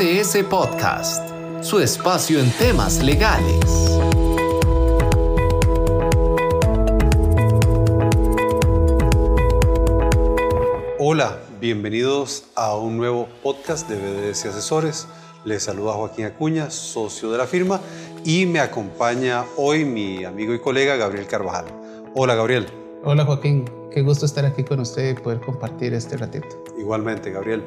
BDS Podcast, su espacio en temas legales. Hola, bienvenidos a un nuevo podcast de BDS Asesores. Les saluda Joaquín Acuña, socio de la firma, y me acompaña hoy mi amigo y colega Gabriel Carvajal. Hola Gabriel. Hola Joaquín, qué gusto estar aquí con usted y poder compartir este ratito. Igualmente, Gabriel.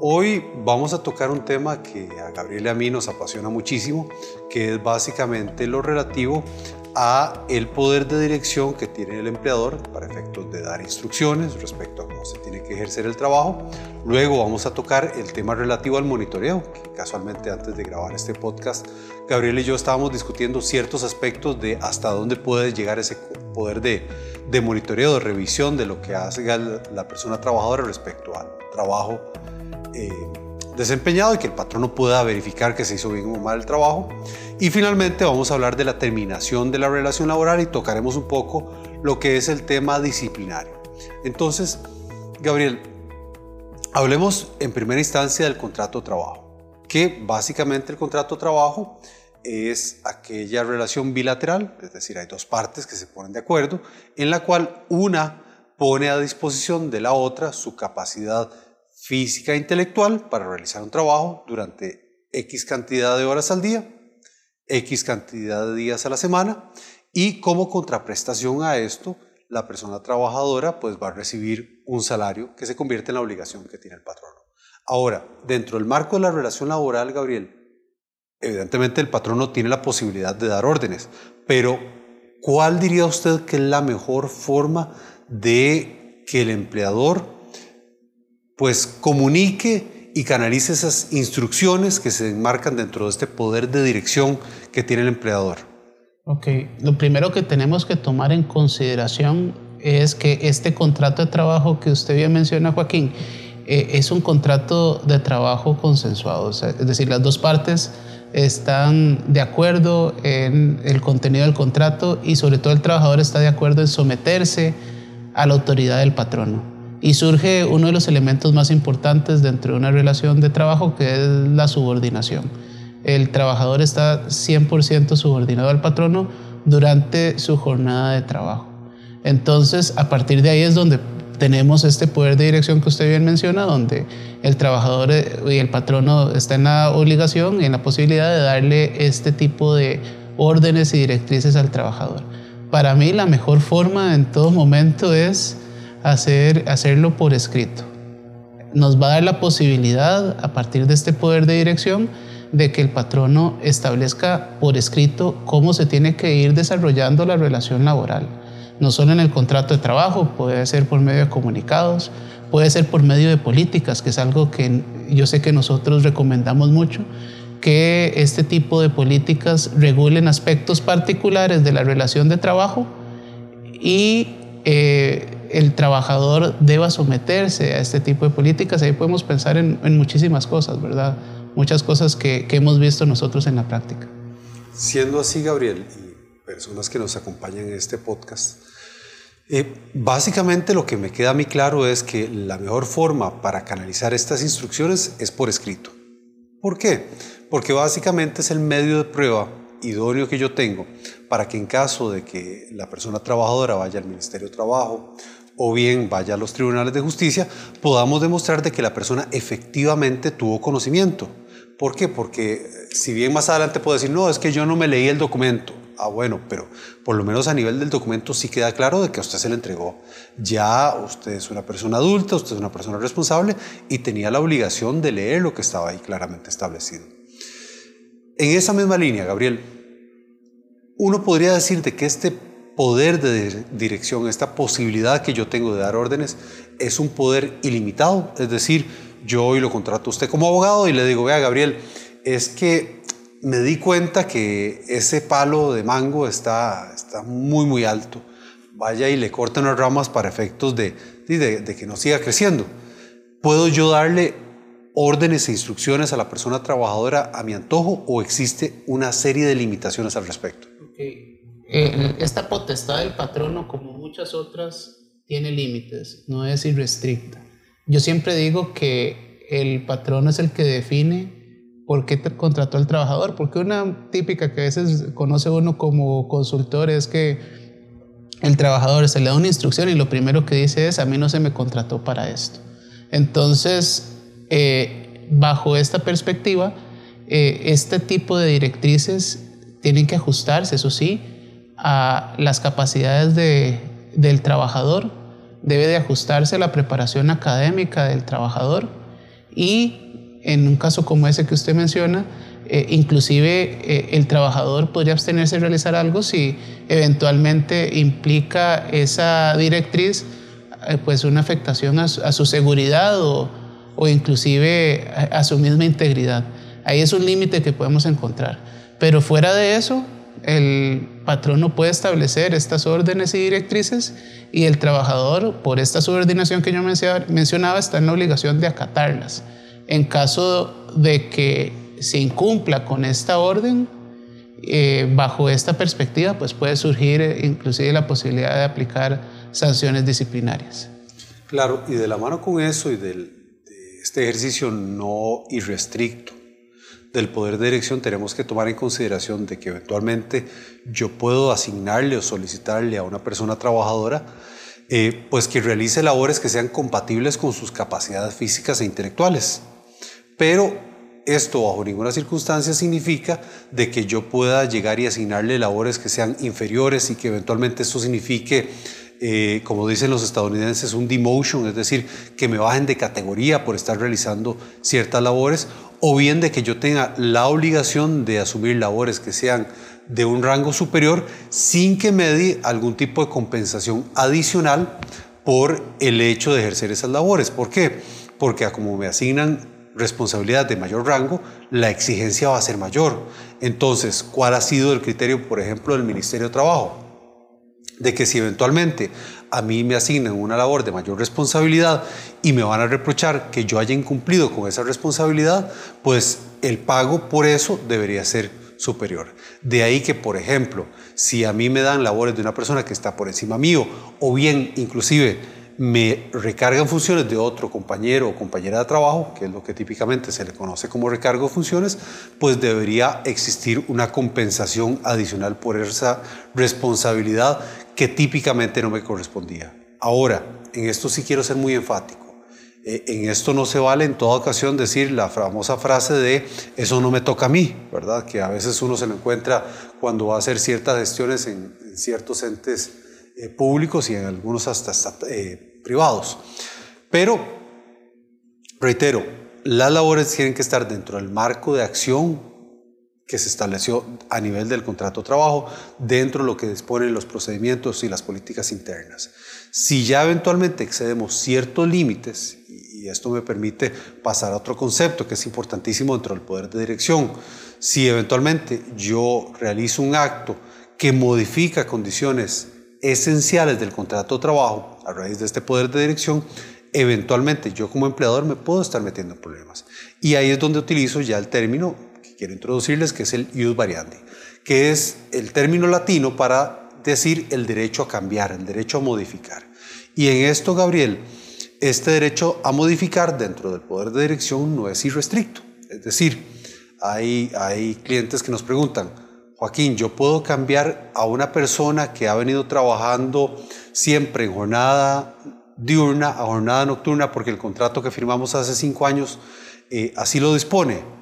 Hoy vamos a tocar un tema que a Gabriel y a mí nos apasiona muchísimo, que es básicamente lo relativo a el poder de dirección que tiene el empleador para efectos de dar instrucciones respecto a cómo se tiene que ejercer el trabajo. Luego vamos a tocar el tema relativo al monitoreo, que casualmente antes de grabar este podcast, Gabriel y yo estábamos discutiendo ciertos aspectos de hasta dónde puede llegar ese poder de, de monitoreo, de revisión de lo que hace la persona trabajadora respecto al trabajo eh, desempeñado y que el patrón no pueda verificar que se hizo bien o mal el trabajo. Y finalmente vamos a hablar de la terminación de la relación laboral y tocaremos un poco lo que es el tema disciplinario. Entonces, Gabriel, hablemos en primera instancia del contrato de trabajo, que básicamente el contrato de trabajo es aquella relación bilateral, es decir, hay dos partes que se ponen de acuerdo, en la cual una pone a disposición de la otra su capacidad física e intelectual para realizar un trabajo durante X cantidad de horas al día, X cantidad de días a la semana y como contraprestación a esto, la persona trabajadora pues va a recibir un salario que se convierte en la obligación que tiene el patrono. Ahora, dentro del marco de la relación laboral, Gabriel, evidentemente el patrono tiene la posibilidad de dar órdenes, pero ¿cuál diría usted que es la mejor forma de que el empleador pues comunique y canalice esas instrucciones que se enmarcan dentro de este poder de dirección que tiene el empleador. Ok, lo primero que tenemos que tomar en consideración es que este contrato de trabajo que usted bien menciona, Joaquín, eh, es un contrato de trabajo consensuado, es decir, las dos partes están de acuerdo en el contenido del contrato y sobre todo el trabajador está de acuerdo en someterse a la autoridad del patrono. Y surge uno de los elementos más importantes dentro de una relación de trabajo que es la subordinación. El trabajador está 100% subordinado al patrono durante su jornada de trabajo. Entonces, a partir de ahí es donde tenemos este poder de dirección que usted bien menciona, donde el trabajador y el patrono están en la obligación y en la posibilidad de darle este tipo de órdenes y directrices al trabajador. Para mí la mejor forma en todo momento es hacer, hacerlo por escrito. Nos va a dar la posibilidad, a partir de este poder de dirección, de que el patrono establezca por escrito cómo se tiene que ir desarrollando la relación laboral. No solo en el contrato de trabajo, puede ser por medio de comunicados, puede ser por medio de políticas, que es algo que yo sé que nosotros recomendamos mucho, que este tipo de políticas regulen aspectos particulares de la relación de trabajo y eh, el trabajador deba someterse a este tipo de políticas. Ahí podemos pensar en, muchísimas cosas, ¿verdad? Muchas cosas que, hemos visto nosotros en la práctica. Siendo así, Gabriel, y personas que nos acompañan en este podcast, eh, básicamente lo que me queda a mí claro es que la mejor forma para canalizar estas instrucciones es por escrito. ¿Por qué? Porque básicamente es el medio de prueba idóneo que yo tengo para que en caso de que la persona trabajadora vaya al Ministerio de Trabajo o bien vaya a los tribunales de justicia, podamos demostrar de que la persona efectivamente tuvo conocimiento. ¿Por qué? Porque eh, si bien más adelante puedo decir, no, es que yo no me leí el documento. Ah, bueno, pero por lo menos a nivel del documento sí queda claro de que a usted se le entregó. Ya usted es una persona adulta, usted es una persona responsable y tenía la obligación de leer lo que estaba ahí claramente establecido. En esa misma línea, Gabriel, uno podría decir de que este poder de dirección, esta posibilidad que yo tengo de dar órdenes, es un poder ilimitado. Es decir, yo hoy lo contrato a usted como abogado y le digo, vea Gabriel, es que me di cuenta que ese palo de mango está, está muy, muy alto. Vaya y le corten unas ramas para efectos de, de, de que no siga creciendo. ¿Puedo yo darle órdenes e instrucciones a la persona trabajadora a mi antojo o existe una serie de limitaciones al respecto? Eh, esta potestad del patrono, como muchas otras, tiene límites, no es irrestricta. Yo siempre digo que el patrono es el que define por qué contrató al trabajador, porque una típica que a veces conoce uno como consultor es que el trabajador se le da una instrucción y lo primero que dice es, a mí no se me contrató para esto. Entonces, eh, bajo esta perspectiva, eh, este tipo de directrices tienen que ajustarse, eso sí, a las capacidades del trabajador, debe de ajustarse la preparación académica del trabajador y en un caso como ese que usted menciona, eh, inclusive eh, el trabajador podría abstenerse de realizar algo si eventualmente implica esa directriz eh, pues una afectación a su, seguridad o, o inclusive a, su misma integridad. Ahí es un límite que podemos encontrar. Pero fuera de eso, el patrón no puede establecer estas órdenes y directrices y el trabajador, por esta subordinación que yo mencionaba, está en la obligación de acatarlas. En caso de que se incumpla con esta orden, eh, bajo esta perspectiva, pues puede surgir eh, inclusive la posibilidad de aplicar sanciones disciplinarias. Claro, y de la mano con eso y de este ejercicio no irrestricto del poder de dirección, tenemos que tomar en consideración de que eventualmente yo puedo asignarle o solicitarle a una persona trabajadora eh, pues que realice labores que sean compatibles con sus capacidades físicas e intelectuales. Pero esto bajo ninguna circunstancia significa de que yo pueda llegar y asignarle labores que sean inferiores y que eventualmente esto signifique, eh, como dicen los estadounidenses, un demotion, es decir, que me bajen de categoría por estar realizando ciertas labores, o bien de que yo tenga la obligación de asumir labores que sean de un rango superior sin que me dé algún tipo de compensación adicional por el hecho de ejercer esas labores. ¿Por qué? Porque como me asignan responsabilidad de mayor rango, la exigencia va a ser mayor. Entonces, ¿cuál ha sido el criterio, por ejemplo, del Ministerio de Trabajo? De que si eventualmente a mí me asignan una labor de mayor responsabilidad y me van a reprochar que yo haya incumplido con esa responsabilidad, pues el pago por eso debería ser superior. De ahí que, por ejemplo, si a mí me dan labores de una persona que está por encima mío, o bien inclusive me recargan funciones de otro compañero o compañera de trabajo, que es lo que típicamente se le conoce como recargo de funciones, pues debería existir una compensación adicional por esa responsabilidad que típicamente no me correspondía. Ahora, en esto sí quiero ser muy enfático. Eh, en esto no se vale en toda ocasión decir la famosa frase de eso no me toca a mí, ¿verdad? Que a veces uno se lo encuentra cuando va a hacer ciertas gestiones en, ciertos entes eh, públicos y en algunos hasta, eh, privados. Pero, reitero, las labores tienen que estar dentro del marco de acción que se estableció a nivel del contrato de trabajo, dentro de lo que disponen los procedimientos y las políticas internas. Si ya eventualmente excedemos ciertos límites, y esto me permite pasar a otro concepto que es importantísimo dentro del poder de dirección, si eventualmente yo realizo un acto que modifica condiciones esenciales del contrato de trabajo a raíz de este poder de dirección, eventualmente yo como empleador me puedo estar metiendo en problemas. Y ahí es donde utilizo ya el término quiero introducirles, que es el ius variandi, que es el término latino para decir el derecho a cambiar, el derecho a modificar. Y en esto, Gabriel, este derecho a modificar dentro del poder de dirección no es irrestricto. Es decir, hay, hay clientes que nos preguntan, Joaquín, yo puedo cambiar a una persona que ha venido trabajando siempre en jornada diurna a jornada nocturna porque el contrato que firmamos hace cinco años eh, así lo dispone.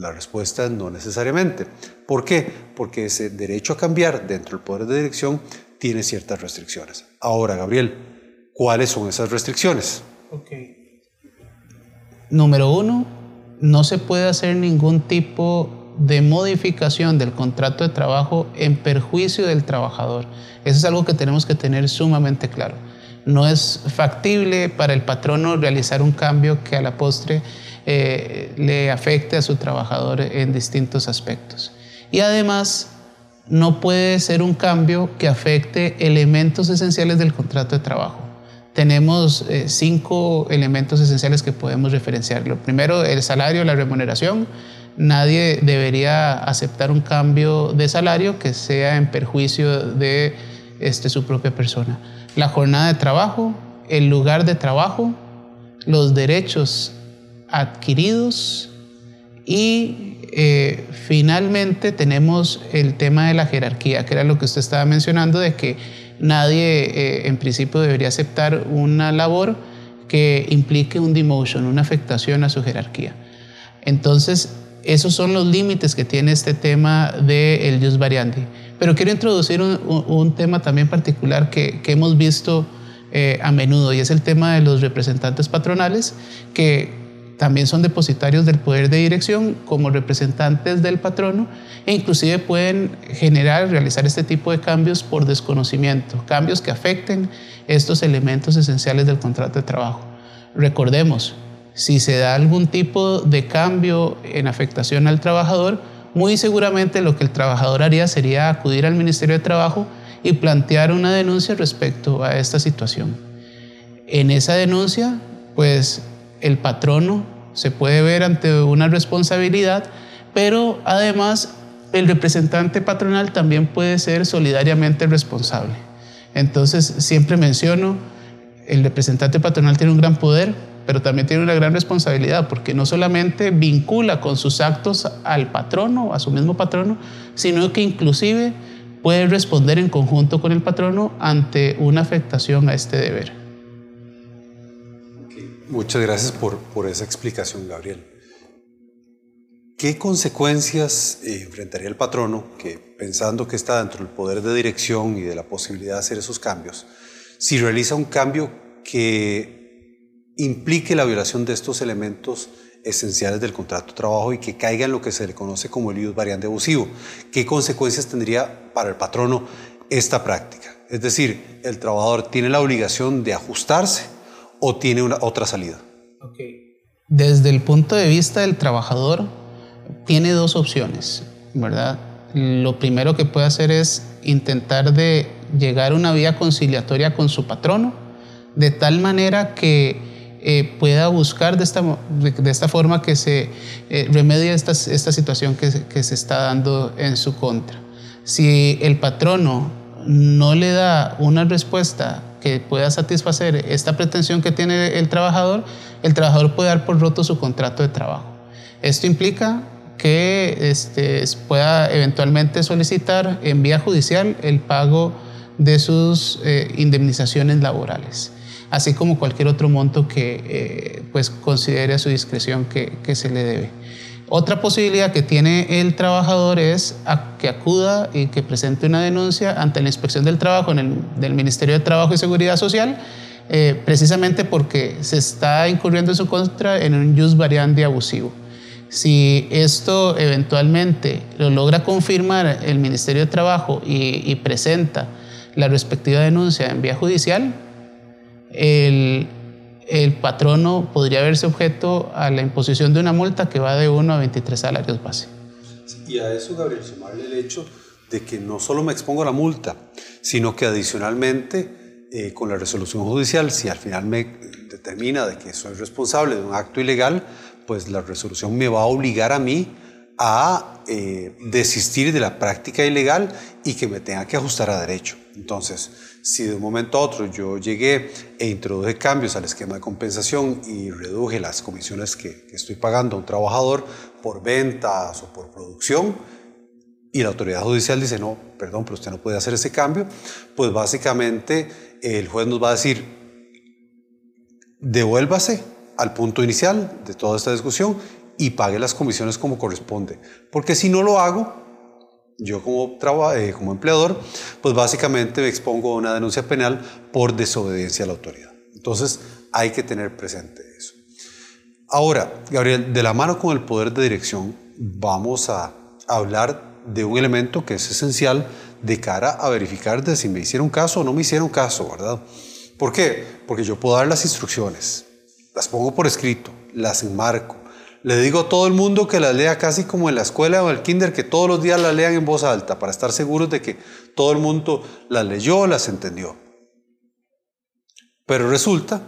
La respuesta es no necesariamente. ¿Por qué? Porque ese derecho a cambiar dentro del poder de dirección tiene ciertas restricciones. Ahora, Gabriel, ¿cuáles son esas restricciones? Número uno, no se puede hacer ningún tipo de modificación del contrato de trabajo en perjuicio del trabajador. Eso es algo que tenemos que tener sumamente claro. No es factible para el patrono realizar un cambio que a la postre eh, le afecte a su trabajador en distintos aspectos. Y además, no puede ser un cambio que afecte elementos esenciales del contrato de trabajo. Tenemos eh, cinco elementos esenciales que podemos referenciar. Lo primero, el salario, la remuneración nadie debería aceptar un cambio de salario que sea en perjuicio de este, su propia persona. La jornada de trabajo, el lugar de trabajo, los derechos adquiridos Y eh, finalmente tenemos el tema de la jerarquía, que era lo que usted estaba mencionando, de que nadie eh, en principio debería aceptar una labor que implique un demotion, una afectación a su jerarquía. Entonces, esos son los límites que tiene este tema del jus variandi. Pero quiero introducir un, tema también particular que, hemos visto eh, a menudo y es el tema de los representantes patronales que también son depositarios del poder de dirección como representantes del patrono e inclusive pueden generar, realizar este tipo de cambios por desconocimiento, cambios que afecten estos elementos esenciales del contrato de trabajo. Recordemos, si se da algún tipo de cambio en afectación al trabajador, muy seguramente lo que el trabajador haría sería acudir al Ministerio de Trabajo y plantear una denuncia respecto a esta situación. En esa denuncia, pues el patrono se puede ver ante una responsabilidad, pero además el representante patronal también puede ser solidariamente responsable. Entonces, siempre menciono, el representante patronal tiene un gran poder, pero también tiene una gran responsabilidad, porque no solamente vincula con sus actos al patrono, a su mismo patrono, sino que inclusive puede responder en conjunto con el patrono ante una afectación a este deber. Muchas gracias por, por esa explicación, Gabriel. ¿Qué consecuencias eh, enfrentaría el patrono que, pensando que está dentro del poder de dirección y de la posibilidad de hacer esos cambios, si realiza un cambio que implique la violación de estos elementos esenciales del contrato de trabajo y que caiga en lo que se le conoce como el ius variante abusivo? ¿Qué consecuencias tendría para el patrono esta práctica? Es decir, el trabajador tiene la obligación de ajustarse o tiene una, otra salida? Desde el punto de vista del trabajador, tiene dos opciones, ¿verdad? Lo primero que puede hacer es intentar de llegar a una vía conciliatoria con su patrono, de tal manera que eh, pueda buscar de esta, de, esta forma que se eh, remedie esta, esta situación que, que se está dando en su contra. Si el patrono no le da una respuesta que pueda satisfacer esta pretensión que tiene el trabajador, el trabajador puede dar por roto su contrato de trabajo. Esto implica que este, pueda eventualmente solicitar en vía judicial el pago de sus eh, indemnizaciones laborales, así como cualquier otro monto que eh, pues considere a su discreción que, que se le debe. Otra posibilidad que tiene el trabajador es que acuda y que presente una denuncia ante la inspección del trabajo en el, del Ministerio de Trabajo y Seguridad Social, eh, precisamente porque se está incurriendo en su contra en un jus variandi abusivo. Si esto eventualmente lo logra confirmar el Ministerio de Trabajo y, y presenta la respectiva denuncia en vía judicial, el, el patrono podría verse objeto a la imposición de una multa que va de 1 a 23 salarios base. Y a eso, Gabriel, sumarle el hecho de que no solo me expongo a la multa, sino que adicionalmente, eh, con la resolución judicial, si al final me determina de que soy responsable de un acto ilegal, pues la resolución me va a obligar a mí a eh, desistir de la práctica ilegal y que me tenga que ajustar a derecho. Entonces, si de un momento a otro yo llegué e introduje cambios al esquema de compensación y reduje las comisiones que, estoy pagando a un trabajador por ventas o por producción, y la autoridad judicial dice, no, perdón, pero usted no puede hacer ese cambio, pues básicamente el juez nos va a decir, devuélvase al punto inicial de toda esta discusión y pague las comisiones como corresponde. Porque si no lo hago, yo como, eh, como empleador, pues básicamente me expongo a una denuncia penal por desobediencia a la autoridad. Entonces hay que tener presente eso. Ahora, Gabriel, de la mano con el poder de dirección, vamos a hablar de un elemento que es esencial de cara a verificar si me hicieron caso o no me hicieron caso, ¿verdad? ¿Por qué? Porque yo puedo dar las instrucciones, las pongo por escrito, las enmarco, le digo a todo el mundo que las lea casi como en la escuela o el kinder, que todos los días las lean en voz alta para estar seguros de que todo el mundo las leyó, las entendió. Pero resulta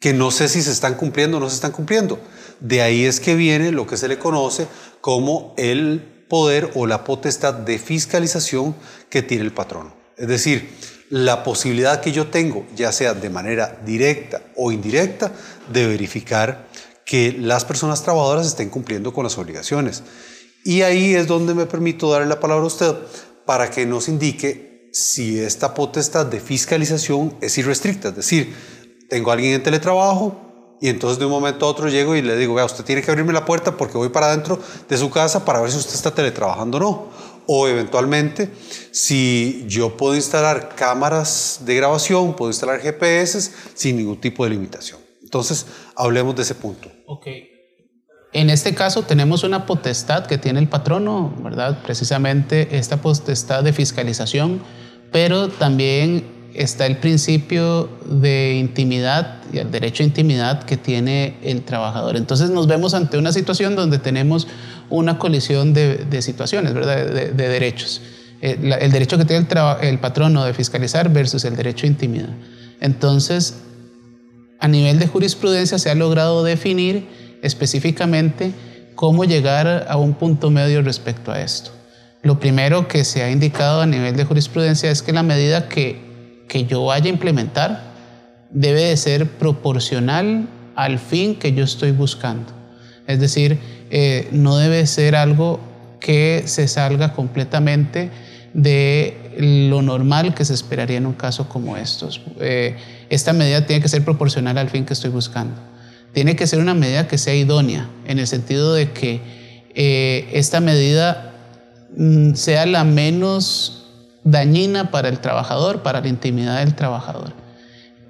que no sé si se están cumpliendo o no se están cumpliendo. De ahí es que viene lo que se le conoce como el poder o la potestad de fiscalización que tiene el patrono. Es decir, la posibilidad que yo tengo, ya sea de manera directa o indirecta, de verificar que las personas trabajadoras estén cumpliendo con las obligaciones. Y ahí es donde me permito darle la palabra a usted para que nos indique si esta potestad de fiscalización es irrestricta. Es decir, tengo a alguien en teletrabajo y entonces de un momento a otro llego y le digo, vea, usted tiene que abrirme la puerta porque voy para adentro de su casa para ver si usted está teletrabajando o no. O eventualmente, si yo puedo instalar cámaras de grabación, puedo instalar GPS sin ningún tipo de limitación. Entonces, hablemos de ese punto. Ok. En este caso tenemos una potestad que tiene el patrono, ¿verdad? Precisamente esta potestad de fiscalización, pero también está el principio de intimidad y el derecho a intimidad que tiene el trabajador. Entonces nos vemos ante una situación donde tenemos una colisión de, situaciones, ¿verdad? De, derechos. Eh, el, derecho que tiene el, el patrono de fiscalizar versus el derecho a intimidad. Entonces, a nivel de jurisprudencia se ha logrado definir específicamente cómo llegar a un punto medio respecto a esto. Lo primero que se ha indicado a nivel de jurisprudencia es que la medida que, que yo vaya a implementar debe de ser proporcional al fin que yo estoy buscando. Es decir, eh, no debe ser algo que se salga completamente de lo normal que se esperaría en un caso como estos. Eh, esta medida tiene que ser proporcional al fin que estoy buscando. Tiene que ser una medida que sea idónea, en el sentido de que eh, esta medida mm, sea la menos dañina para el trabajador, para la intimidad del trabajador.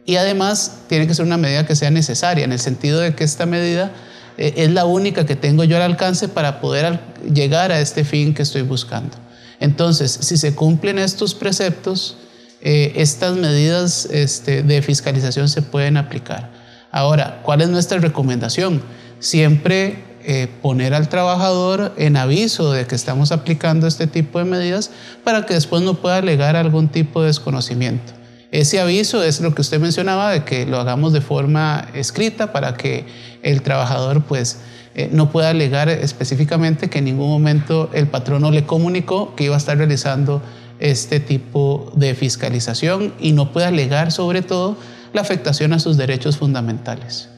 Y además tiene que ser una medida que sea necesaria, en el sentido de que esta medida eh, es la única que tengo yo al alcance para poder llegar a este fin que estoy buscando. Entonces, si se cumplen estos preceptos, eh, estas medidas este, de fiscalización se pueden aplicar. Ahora, ¿cuál es nuestra recomendación? Siempre eh, poner al trabajador en aviso de que estamos aplicando este tipo de medidas para que después no pueda alegar algún tipo de desconocimiento. Ese aviso es lo que usted mencionaba, de que lo hagamos de forma escrita para que el trabajador pues eh, no pueda alegar específicamente que en ningún momento el patrono le comunicó que iba a estar realizando este tipo de fiscalización y no puede alegar sobre todo la afectación a sus derechos fundamentales.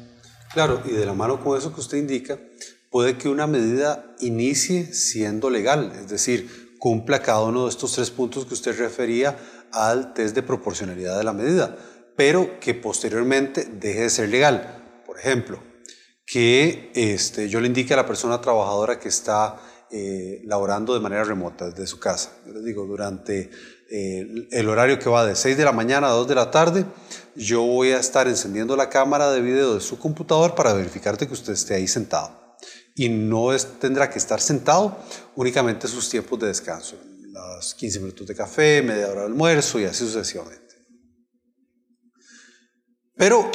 Claro, y de la mano con eso que usted indica, puede que una medida inicie siendo legal, es decir, cumpla cada uno de estos tres puntos que usted refería al test de proporcionalidad de la medida, pero que posteriormente deje de ser legal. Por ejemplo, que este, yo le indique a la persona trabajadora que está eh, laborando de manera remota desde su casa. Yo les digo, durante eh, el horario que va de 6 de la mañana a 2 de la tarde, yo voy a estar encendiendo la cámara de video de su computador para verificarte que usted esté ahí sentado. Y no es, tendrá que estar sentado únicamente sus tiempos de descanso, los 15 minutos de café, media hora de almuerzo y así sucesivamente. Pero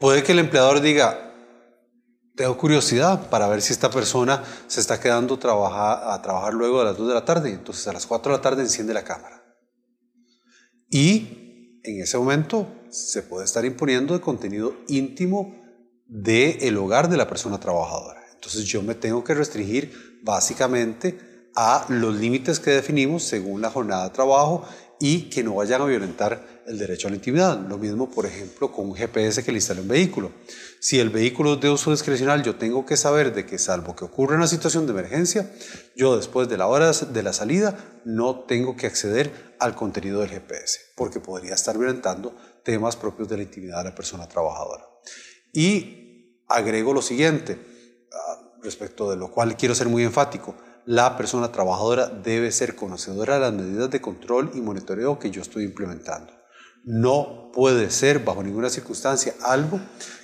puede que el empleador diga, tengo curiosidad para ver si esta persona se está quedando a trabajar luego de las 2 de la tarde. Entonces a las 4 de la tarde enciende la cámara. Y en ese momento se puede estar imponiendo el contenido íntimo del hogar de la persona trabajadora. Entonces yo me tengo que restringir básicamente a los límites que definimos según la jornada de trabajo y que no vayan a violentar el derecho a la intimidad. Lo mismo, por ejemplo, con un GPS que le instale un vehículo. Si el vehículo es de uso discrecional, yo tengo que saber de que salvo que ocurra una situación de emergencia, yo después de la hora de la salida no tengo que acceder al contenido del GPS, porque podría estar violentando temas propios de la intimidad de la persona trabajadora. Y agrego lo siguiente, ah, respecto de lo cual quiero ser muy enfático la persona trabajadora debe ser conocedora de las medidas de control y monitoreo que yo estoy implementando. No puede ser bajo ninguna circunstancia algo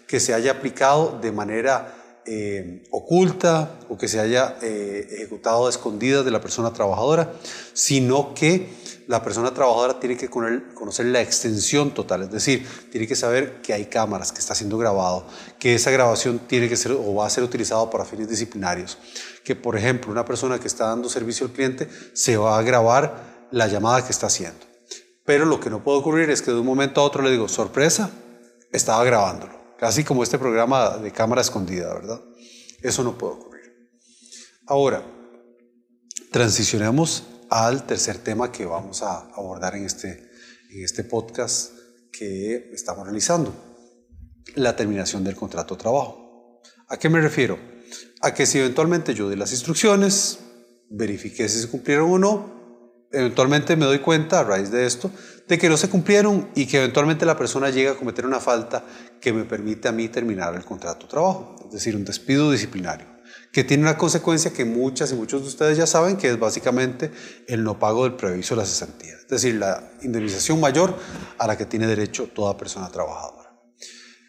que se haya aplicado de manera eh, oculta o que se haya eh, ejecutado a escondidas de la persona trabajadora, sino que la persona trabajadora tiene que conocer la extensión total, es decir, tiene que saber que hay cámaras, que está siendo grabado, que esa grabación tiene que ser o va a ser utilizado para fines disciplinarios, que por ejemplo una persona que está dando servicio al cliente se va a grabar la llamada que está haciendo. Pero lo que no puede ocurrir es que de un momento a otro le digo, sorpresa, estaba grabándolo, casi como este programa de cámara escondida, ¿verdad? Eso no puede ocurrir. Ahora, transicionemos al tercer tema que vamos a abordar en este, en este podcast que estamos realizando, la terminación del contrato de trabajo. ¿A qué me refiero? A que si eventualmente yo di las instrucciones, verifiqué si se cumplieron o no, eventualmente me doy cuenta a raíz de esto de que no se cumplieron y que eventualmente la persona llega a cometer una falta que me permite a mí terminar el contrato de trabajo, es decir, un despido disciplinario, que tiene una consecuencia que muchas y muchos de ustedes ya saben, que es básicamente el no pago del preaviso de la cesantía, es decir, la indemnización mayor a la que tiene derecho toda persona trabajadora.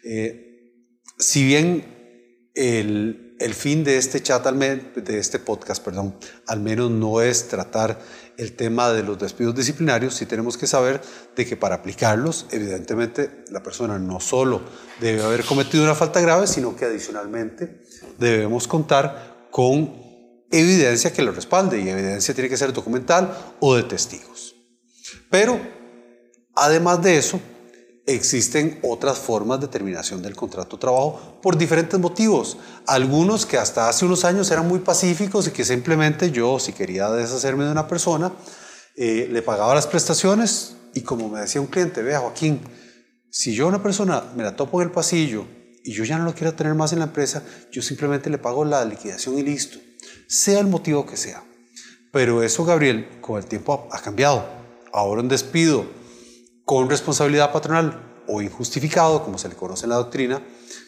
Eh, si bien el, el fin de este chat, de este podcast, perdón, al menos no es tratar el tema de los despidos disciplinarios, sí tenemos que saber de que para aplicarlos, evidentemente, la persona no solo debe haber cometido una falta grave, sino que adicionalmente debemos contar con evidencia que lo respalde y evidencia tiene que ser documental o de testigos. Pero, además de eso, existen otras formas de terminación del contrato de trabajo por diferentes motivos. Algunos que hasta hace unos años eran muy pacíficos y que simplemente yo, si quería deshacerme de una persona, eh, le pagaba las prestaciones y como me decía un cliente, vea Joaquín, si yo a una persona me la topo en el pasillo y yo ya no lo quiero tener más en la empresa, yo simplemente le pago la liquidación y listo, sea el motivo que sea. Pero eso, Gabriel, con el tiempo ha cambiado. Ahora un despido con responsabilidad patronal o injustificado, como se le conoce en la doctrina,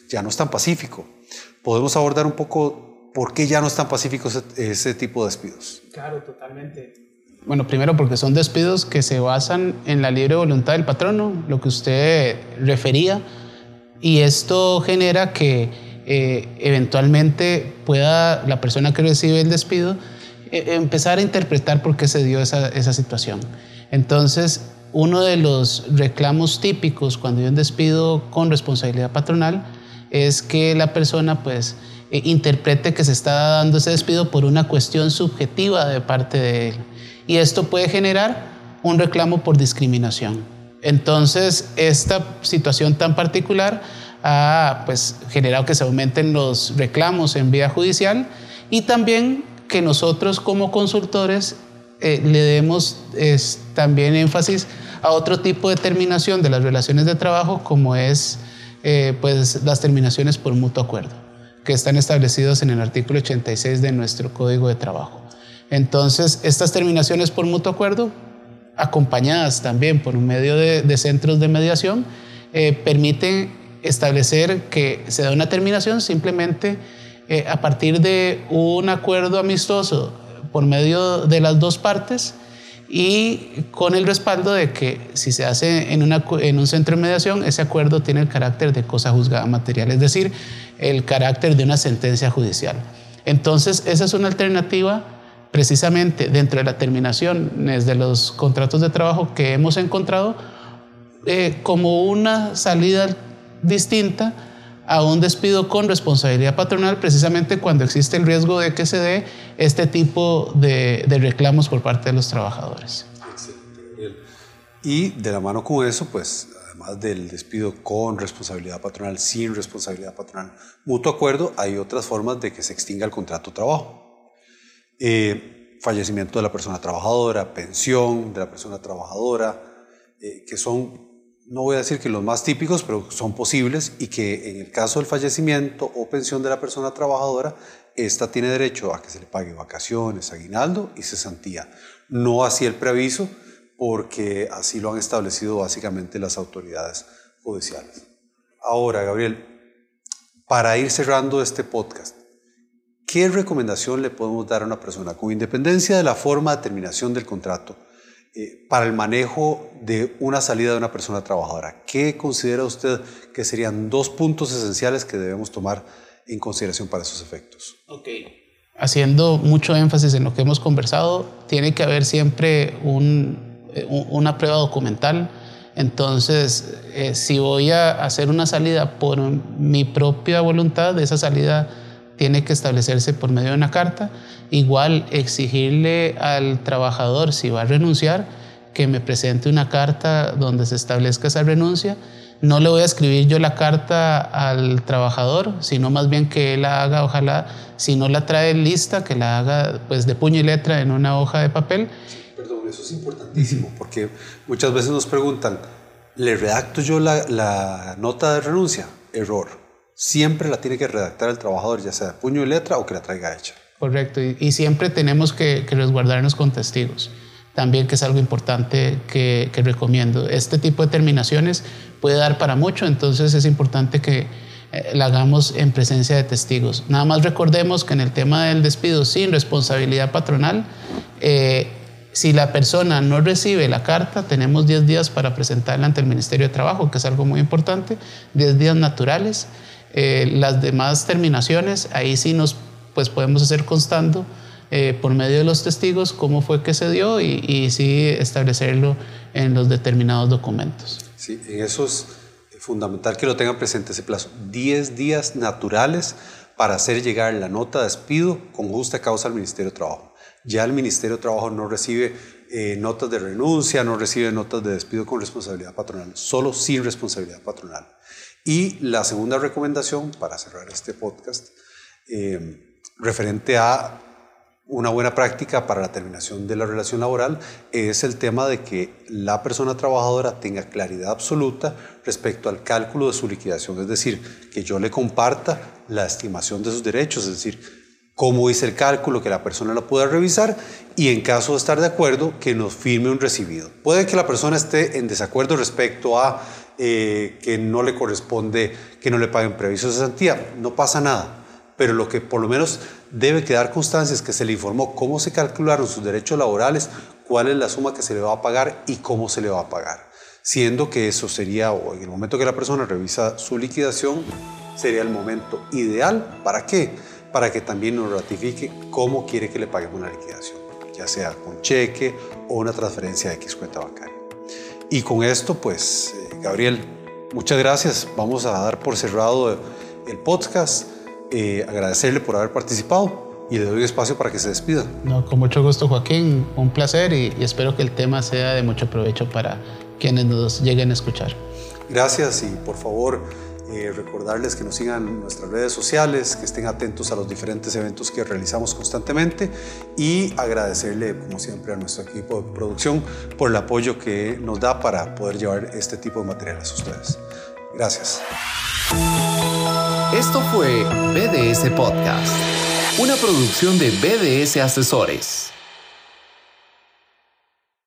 ya no es tan pacífico. Podemos abordar un poco por qué ya no es tan pacífico ese, tipo de despidos. Claro, totalmente. Bueno, primero porque son despidos que se basan en la libre voluntad del patrono, lo que usted refería, y esto genera que eh, eventualmente pueda la persona que recibe el despido eh, empezar a interpretar por qué se dio esa, esa situación. Entonces, uno de los reclamos típicos cuando hay un despido con responsabilidad patronal es que la persona pues eh, interprete que se está dando ese despido por una cuestión subjetiva de parte de él. Y esto puede generar un reclamo por discriminación. Entonces, esta situación tan particular ha pues, generado que se aumenten los reclamos en vía judicial y también que nosotros como consultores eh, le demos también énfasis a otro tipo de terminación de las relaciones de trabajo como es eh, pues las terminaciones por mutuo acuerdo, que están establecidos en el artículo 86 de nuestro Código de Trabajo. Entonces, estas terminaciones por mutuo acuerdo, acompañadas también por un medio de, centros de mediación, eh, permiten establecer que se da una terminación simplemente eh, a partir de un acuerdo amistoso por medio de las dos partes y con el respaldo de que si se hace en, en, un centro de mediación, ese acuerdo tiene el carácter de cosa juzgada material, es decir, el carácter de una sentencia judicial. Entonces, esa es una alternativa precisamente dentro de la terminación de los contratos de trabajo que hemos encontrado eh, como una salida distinta a un despido con responsabilidad patronal precisamente cuando existe el riesgo de que se dé este tipo de, reclamos por parte de los trabajadores. Y de la mano con eso, pues además del despido con responsabilidad patronal, sin responsabilidad patronal, mutuo acuerdo, hay otras formas de que se extinga el contrato de trabajo. Eh, fallecimiento de la persona trabajadora, pensión de la persona trabajadora, eh, que son no voy a decir que los más típicos, pero son posibles y que en el caso del fallecimiento o pensión de la persona trabajadora, esta tiene derecho a que se le pague vacaciones, aguinaldo y cesantía. No así el preaviso, porque así lo han establecido básicamente las autoridades judiciales. Ahora, Gabriel, para ir cerrando este podcast, ¿qué recomendación le podemos dar a una persona con independencia de la forma de terminación del contrato? Eh, para el manejo de una salida de una persona trabajadora. ¿Qué considera usted que serían dos puntos esenciales que debemos tomar en consideración para esos efectos? Ok. Haciendo mucho énfasis en lo que hemos conversado, tiene que haber siempre eh, una prueba documental. Entonces, eh, si voy a hacer una salida por mi propia voluntad, esa salida tiene que establecerse por medio de una carta. Igual exigirle al trabajador, si va a renunciar, que me presente una carta donde se establezca esa renuncia. No le voy a escribir yo la carta al trabajador, sino más bien que él la haga, ojalá, si no la trae lista, que la haga pues de puño y letra en una hoja de papel. Perdón, eso es importantísimo, porque muchas veces nos preguntan, ¿le redacto yo la, la nota de renuncia? Error siempre la tiene que redactar el trabajador, ya sea puño y letra o que la traiga hecha. Correcto, y, siempre tenemos que, resguardarnos con testigos, también que es algo importante que, recomiendo. Este tipo de terminaciones puede dar para mucho, entonces es importante que eh, la hagamos en presencia de testigos. Nada más recordemos que en el tema del despido sin responsabilidad patronal, eh, si la persona no recibe la carta, tenemos 10 días para presentarla ante el Ministerio de Trabajo, que es algo muy importante, 10 días naturales. Eh, las demás terminaciones, ahí sí nos pues podemos hacer constando eh, por medio de los testigos cómo fue que se dio y, y, sí establecerlo en los determinados documentos. Sí, en eso es fundamental que lo tengan presente ese plazo. 10 días naturales para hacer llegar la nota de despido con justa causa al Ministerio de Trabajo. Ya el Ministerio de Trabajo no recibe eh, notas de renuncia, no recibe notas de despido con responsabilidad patronal, solo sin responsabilidad patronal. Y la segunda recomendación, para cerrar este podcast, eh, referente a una buena práctica para la terminación de la relación laboral es el tema de que la persona trabajadora tenga claridad absoluta respecto al cálculo de su liquidación, es decir, que yo le comparta la estimación de sus derechos, es decir, cómo hice el cálculo, que la persona lo pueda revisar y en caso de estar de acuerdo, que nos firme un recibido. Puede que la persona esté en desacuerdo respecto a eh, que no le corresponde que no le paguen previsos de cesantía, no pasa nada, pero lo que por lo menos debe quedar constancia es que se le informó cómo se calcularon sus derechos laborales, cuál es la suma que se le va a pagar y cómo se le va a pagar. Siendo que eso sería, o en el momento que la persona revisa su liquidación, sería el momento ideal. ¿Para qué? para que también nos ratifique cómo quiere que le paguemos la liquidación, ya sea con cheque o una transferencia de X cuenta bancaria. Y con esto, pues, eh, Gabriel, muchas gracias. Vamos a dar por cerrado el podcast. Eh, agradecerle por haber participado y le doy espacio para que se despida. No, con mucho gusto, Joaquín. Un placer y, y espero que el tema sea de mucho provecho para quienes nos lleguen a escuchar. Gracias y por favor eh, recordarles que nos sigan en nuestras redes sociales, que estén atentos a los diferentes eventos que realizamos constantemente y agradecerle, como siempre, a nuestro equipo de producción por el apoyo que nos da para poder llevar este tipo de materiales a ustedes. Gracias. Esto fue BDS Podcast, una producción de BDS Asesores.